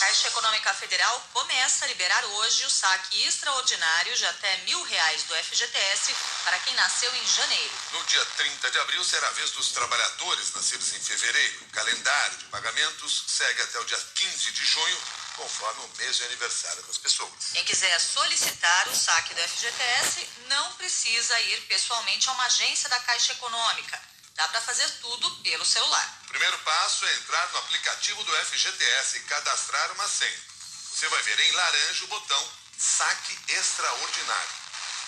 Caixa Econômica Federal começa a liberar hoje o saque extraordinário de até mil reais do FGTS para quem nasceu em janeiro. No dia 30 de abril será a vez dos trabalhadores nascidos em fevereiro. O calendário de pagamentos segue até o dia 15 de junho, conforme o mês de aniversário das pessoas. Quem quiser solicitar o saque do FGTS não precisa ir pessoalmente a uma agência da Caixa Econômica. Dá para fazer tudo pelo celular. Primeiro passo é entrar no aplicativo do FGTS e cadastrar uma senha. Você vai ver em laranja o botão Saque Extraordinário.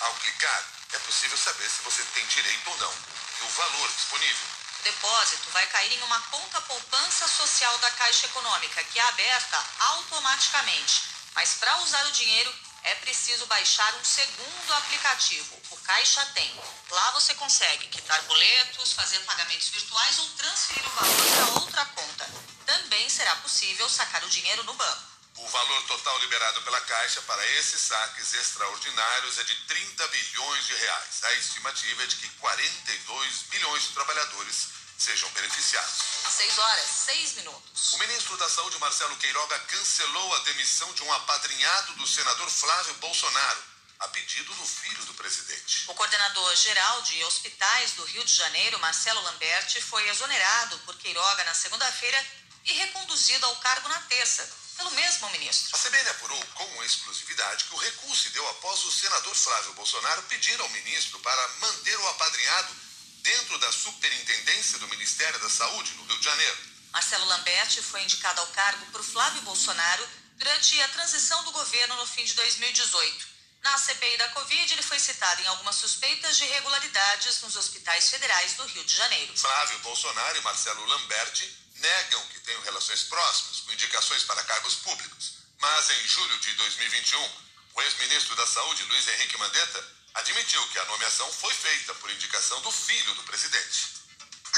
Ao clicar, é possível saber se você tem direito ou não e o valor disponível. O depósito vai cair em uma conta poupança social da Caixa Econômica, que é aberta automaticamente. Mas para usar o dinheiro, é preciso baixar um segundo aplicativo, o Caixa Tem. Lá você consegue quitar boletos, fazer pagamentos virtuais ou transferir o valor para outra conta. Também será possível sacar o dinheiro no banco. O valor total liberado pela Caixa para esses saques extraordinários é de 30 bilhões de reais. A estimativa é de que 42 milhões de trabalhadores sejam beneficiados. 6 horas, 6 minutos. O ministro da Saúde, Marcelo Queiroga, cancelou a demissão de um apadrinhado do senador Flávio Bolsonaro, a pedido do filho do presidente. O coordenador geral de hospitais do Rio de Janeiro, Marcelo Lamberti, foi exonerado por Queiroga na segunda-feira e reconduzido ao cargo na terça, pelo mesmo ministro. A CBN apurou com exclusividade que o recuo se deu após o senador Flávio Bolsonaro pedir ao ministro para manter o apadrinhado dentro da superintendência do Ministério da Saúde, no Rio de Janeiro. Marcelo Lamberti foi indicado ao cargo por Flávio Bolsonaro durante a transição do governo no fim de 2018. Na CPI da Covid, ele foi citado em algumas suspeitas de irregularidades nos hospitais federais do Rio de Janeiro. Flávio Bolsonaro e Marcelo Lamberti negam que tenham relações próximas com indicações para cargos públicos. Mas em julho de 2021, o ex-ministro da Saúde, Luiz Henrique Mandetta, admitiu que a nomeação foi feita por indicação do filho do presidente.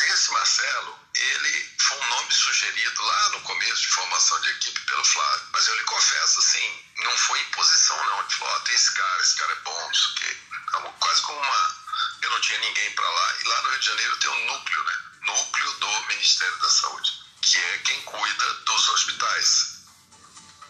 Esse Marcelo, ele foi um nome sugerido lá no começo de formação de equipe pelo Flávio, mas eu lhe confesso assim, não foi imposição não, ele falou, oh, tem esse cara, esse cara é bom, isso aqui. Quase como uma, eu não tinha ninguém para lá. E lá no Rio de Janeiro tem um núcleo, né? Núcleo do Ministério da Saúde, que é quem cuida dos hospitais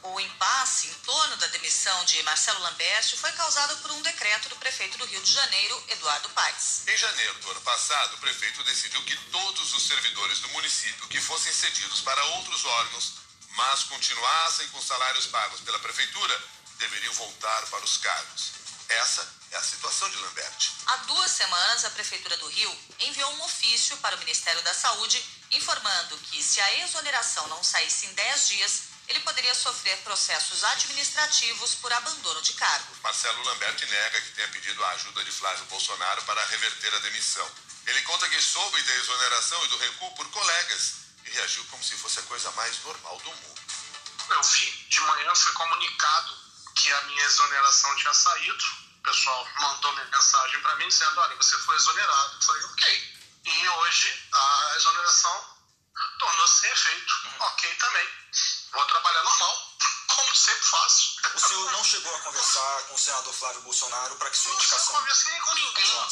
o impasse em torno da demissão de Marcelo Lamberti foi causado por um decreto do prefeito do Rio de Janeiro, Eduardo Paes. Em janeiro do ano passado, o prefeito decidiu que todos os servidores do município que fossem cedidos para outros órgãos, mas continuassem com salários pagos pela prefeitura, deveriam voltar para os cargos. Essa é a situação de Lamberti. Há duas semanas, a Prefeitura do Rio enviou um ofício para o Ministério da Saúde informando que, se a exoneração não saísse em 10 dias, ele poderia sofrer processos administrativos por abandono de cargo. Marcelo Lamberti nega que tenha pedido a ajuda de Flávio Bolsonaro para reverter a demissão. Ele conta que soube da exoneração e do recuo por colegas e reagiu como se fosse a coisa mais normal do mundo. Eu vi, de manhã foi comunicado que a minha exoneração tinha saído. O pessoal mandou mensagem para mim dizendo: olha, você foi exonerado. Eu falei: ok. E hoje a exoneração tornou-se sem efeito. Ok também vou trabalhar normal, como sempre faço. O senhor não chegou a conversar com o senador Flávio Bolsonaro para que sua indicação. Não conversei com ninguém.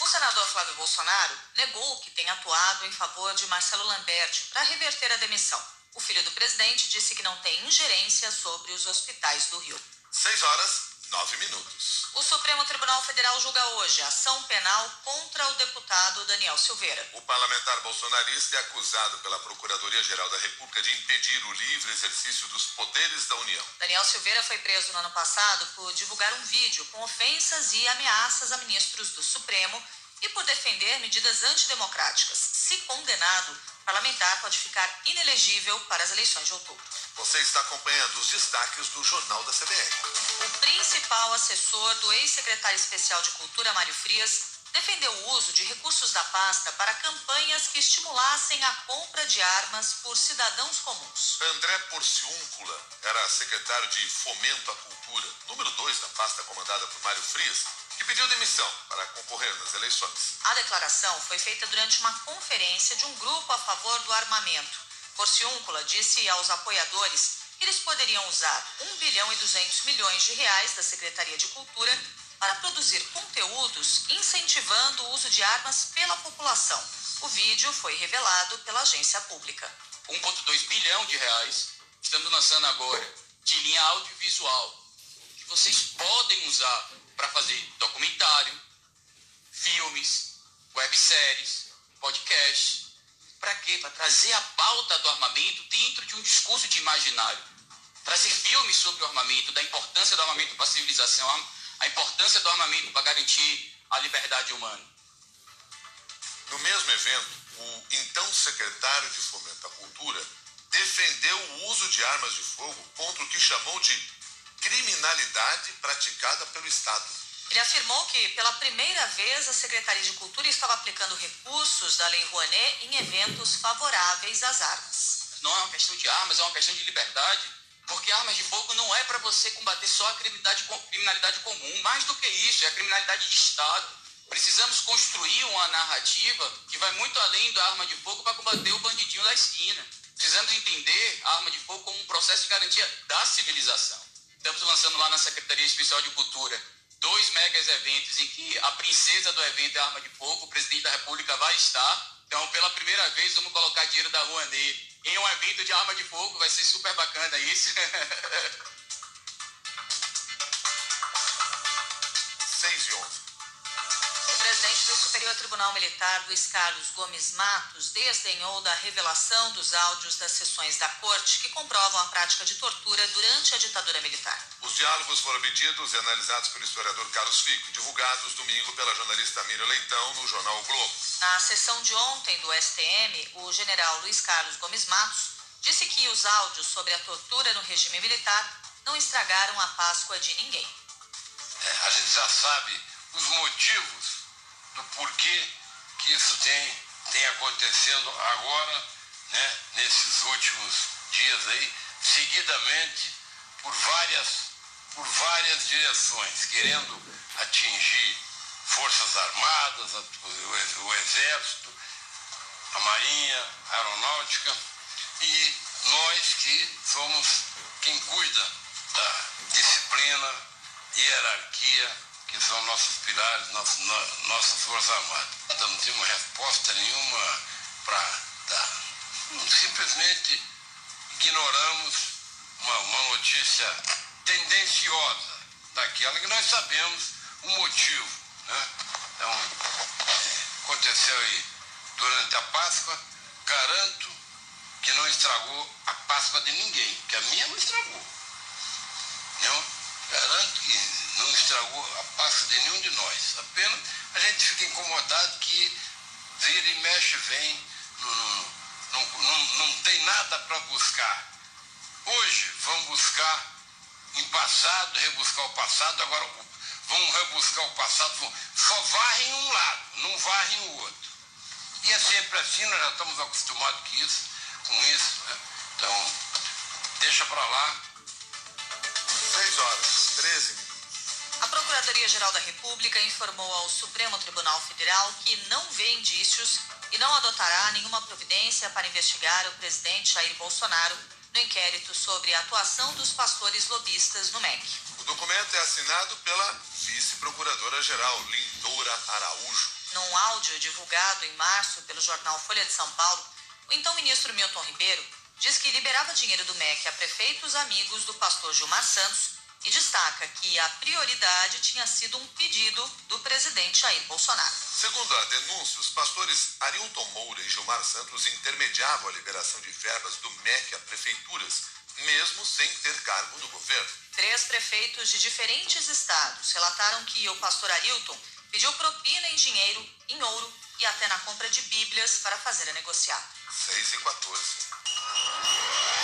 O senador Flávio Bolsonaro negou que tenha atuado em favor de Marcelo Lamberti para reverter a demissão. O filho do presidente disse que não tem ingerência sobre os hospitais do Rio. Seis horas, nove minutos. O Supremo Tribunal Federal julga hoje ação penal contra o deputado Daniel Silveira. O parlamentar bolsonarista é acusado pela Procuradoria-Geral da República de impedir o livre exercício dos poderes da União. Daniel Silveira foi preso no ano passado por divulgar um vídeo com ofensas e ameaças a ministros do Supremo e por defender medidas antidemocráticas. Se condenado, o parlamentar pode ficar inelegível para as eleições de outubro. Você está acompanhando os destaques do Jornal da CBN. O principal assessor do ex-secretário especial de Cultura, Mário Frias, defendeu o uso de recursos da pasta para campanhas que estimulassem a compra de armas por cidadãos comuns. André Porciúncula era secretário de Fomento à Cultura, número 2 da pasta comandada por Mário Frias, que pediu demissão para concorrer nas eleições. A declaração foi feita durante uma conferência de um grupo a favor do armamento. Porciúncula disse aos apoiadores eles poderiam usar 1 bilhão e 200 milhões de reais da Secretaria de Cultura para produzir conteúdos incentivando o uso de armas pela população. O vídeo foi revelado pela agência pública. 1,2 bilhão de reais estamos lançando agora de linha audiovisual que vocês podem usar para fazer documentário, filmes, webséries, podcast. Para quê? Para trazer a pauta do armamento dentro de um discurso de imaginário. Trazer filmes sobre o armamento, da importância do armamento para a civilização, a importância do armamento para garantir a liberdade humana. No mesmo evento, o então secretário de Fomento à Cultura defendeu o uso de armas de fogo contra o que chamou de criminalidade praticada pelo Estado. Ele afirmou que, pela primeira vez, a Secretaria de Cultura estava aplicando recursos da Lei Rouanet em eventos favoráveis às armas. Não é uma questão de armas, é uma questão de liberdade, armas de fogo não é para você combater só a criminalidade, criminalidade comum. Mais do que isso, é a criminalidade de Estado. Precisamos construir uma narrativa que vai muito além da arma de fogo para combater o bandidinho da esquina. Precisamos entender a arma de fogo como um processo de garantia da civilização. Estamos lançando lá na Secretaria Especial de Cultura dois megas eventos em que a princesa do evento é a arma de fogo, o presidente da República vai estar. Então, pela primeira vez, vamos colocar dinheiro da Rouanet em um evento de arma de fogo, vai ser super bacana isso. 6 e 11. O presidente do Superior Tribunal Militar, Luiz Carlos Gomes Matos, desdenhou da revelação dos áudios das sessões da corte que comprovam a prática de tortura durante a ditadura militar. Os diálogos foram obtidos e analisados pelo historiador Carlos Fico, divulgados domingo pela jornalista Miriam Leitão no jornal o Globo. Na sessão de ontem do STM, o general Luiz Carlos Gomes Matos disse que os áudios sobre a tortura no regime militar não estragaram a Páscoa de ninguém. É, a gente já sabe os motivos do porquê que isso tem, tem acontecendo agora, né, nesses últimos dias aí, seguidamente por várias, por várias direções, querendo atingir Forças Armadas, o, Exército, a Marinha, a Aeronáutica e nós que somos quem cuida da disciplina, hierarquia, que são nossos pilares, nossas, no- nossas Forças Armadas. Não temos resposta nenhuma para dar. Simplesmente ignoramos uma, uma notícia tendenciosa daquela que nós sabemos o motivo. Né? Então, aconteceu aí durante a Páscoa, garanto que não estragou a Páscoa de ninguém, que a minha não estragou. Não? Garanto que não estragou a Páscoa de nenhum de nós. Apenas a gente fica incomodado que vira e mexe vem, não, não, não, não, tem nada para buscar. Hoje vão buscar em passado, rebuscar o passado, agora vão rebuscar o passado, vão, só varrem um lado, não varrem o outro. E é sempre assim, nós já estamos acostumados com isso, com isso. Né? Então, deixa para lá, 6 horas, 13 minutos. A Procuradoria-Geral da República informou ao Supremo Tribunal Federal que não vê indícios e não adotará nenhuma providência para investigar o presidente Jair Bolsonaro no inquérito sobre a atuação dos pastores lobistas no MEC. O documento é assinado pela vice-procuradora-geral Lindora Araújo. Num áudio divulgado em março pelo jornal Folha de São Paulo, o então ministro Milton Ribeiro diz que liberava dinheiro do MEC a prefeitos amigos do pastor Gilmar Santos e destaca que a prioridade tinha sido um pedido do presidente Jair Bolsonaro. Segundo a denúncia, os pastores Arilton Moura e Gilmar Santos intermediavam a liberação de verbas do MEC a prefeituras, mesmo sem ter cargo no governo. Três prefeitos de diferentes estados relataram que o pastor Arilton pediu propina em dinheiro, em ouro e até na compra de bíblias para fazer a negociata. 6 e 14.